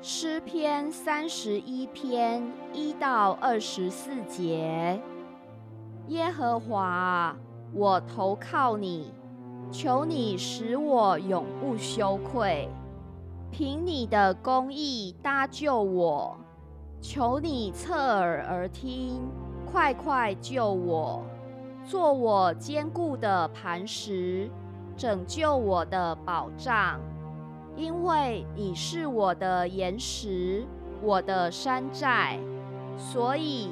诗篇三十一篇一到二十四节，耶和华，我投靠你，求你使我永不羞愧，凭你的公义搭救我，求你侧耳而听，快快救我，做我坚固的磐石，拯救我的保障。因为你是我的岩石，我的山寨，所以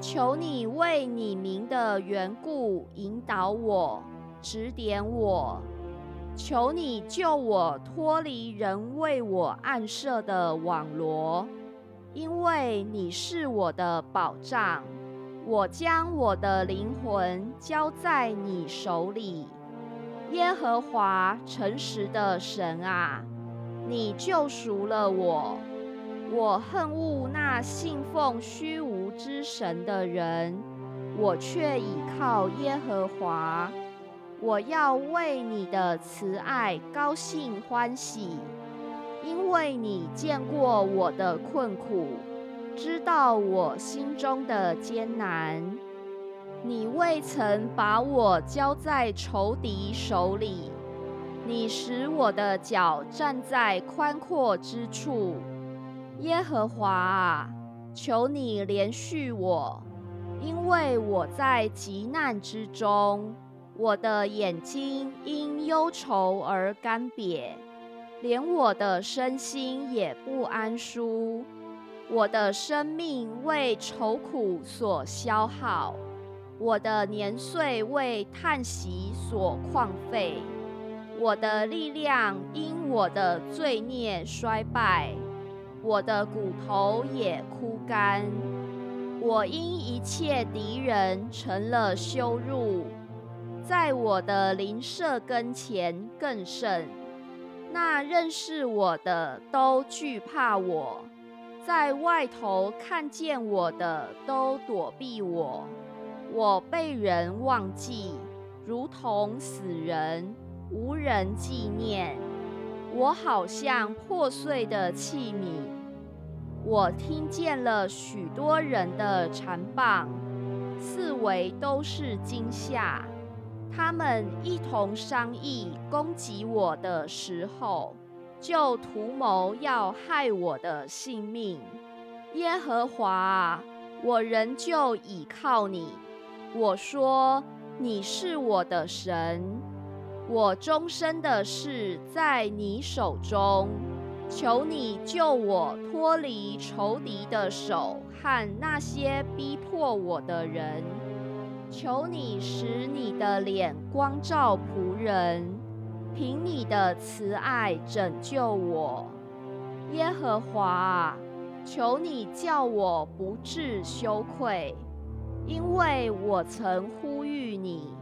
求你为你名的缘故引导我，指点我。求你救我脱离人为我暗设的网罗，因为你是我的保障。我将我的灵魂交在你手里，耶和华诚实的神啊！你救赎了我，我恨恶那信奉虚无之神的人，我却倚靠耶和华。我要为你的慈爱高兴欢喜，因为你见过我的困苦，知道我心中的艰难。你未曾把我交在仇敌手里。你使我的脚站在宽阔之处，耶和华啊，求你怜恤我，因为我在极难之中，我的眼睛因忧愁而干瘪，连我的身心也不安舒，我的生命为愁苦所消耗，我的年岁为叹息所旷废。我的力量因我的罪孽衰败，我的骨头也枯干。我因一切敌人成了羞辱，在我的邻舍跟前更甚。那认识我的都惧怕我，在外头看见我的都躲避我。我被人忘记，如同死人。无人纪念我，好像破碎的器皿。我听见了许多人的缠棒，四围都是惊吓。他们一同商议攻击我的时候，就图谋要害我的性命。耶和华，我仍旧倚靠你。我说，你是我的神。我终身的事在你手中，求你救我脱离仇敌的手和那些逼迫我的人。求你使你的脸光照仆人，凭你的慈爱拯救我。耶和华，求你叫我不致羞愧，因为我曾呼吁你。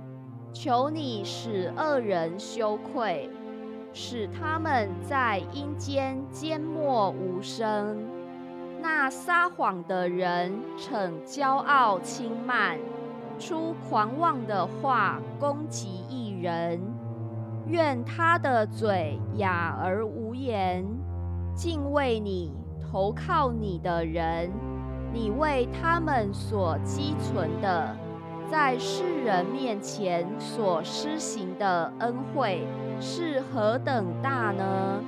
求你使恶人羞愧，使他们在阴间缄默无声。那撒谎的人逞骄傲轻慢，出狂妄的话攻击一人。愿他的嘴哑而无言。敬畏你、投靠你的人，你为他们所积存的。在世人面前所施行的恩惠是何等大呢？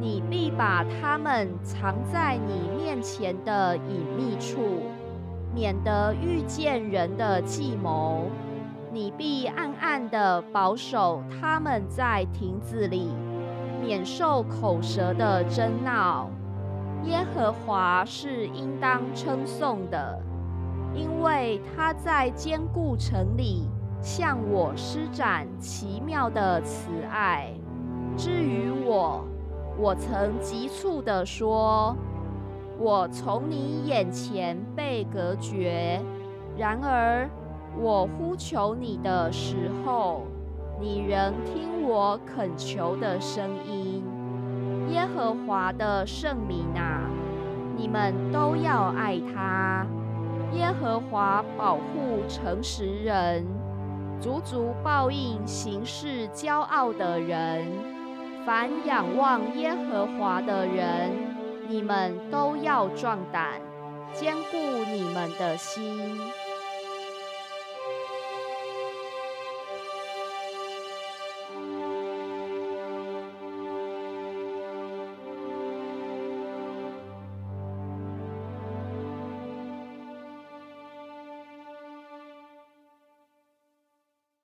你必把他们藏在你面前的隐秘处，免得遇见人的计谋。你必暗暗地保守他们在亭子里，免受口舌的争闹。耶和华是应当称颂的。因为他在坚固城里向我施展奇妙的慈爱。至于我，我曾急促地说：“我从你眼前被隔绝。”然而，我呼求你的时候，你仍听我恳求的声音。耶和华的圣名啊，你们都要爱他。耶和华保护诚实人，足足报应行事骄傲的人。凡仰望耶和华的人，你们都要壮胆，坚固你们的心。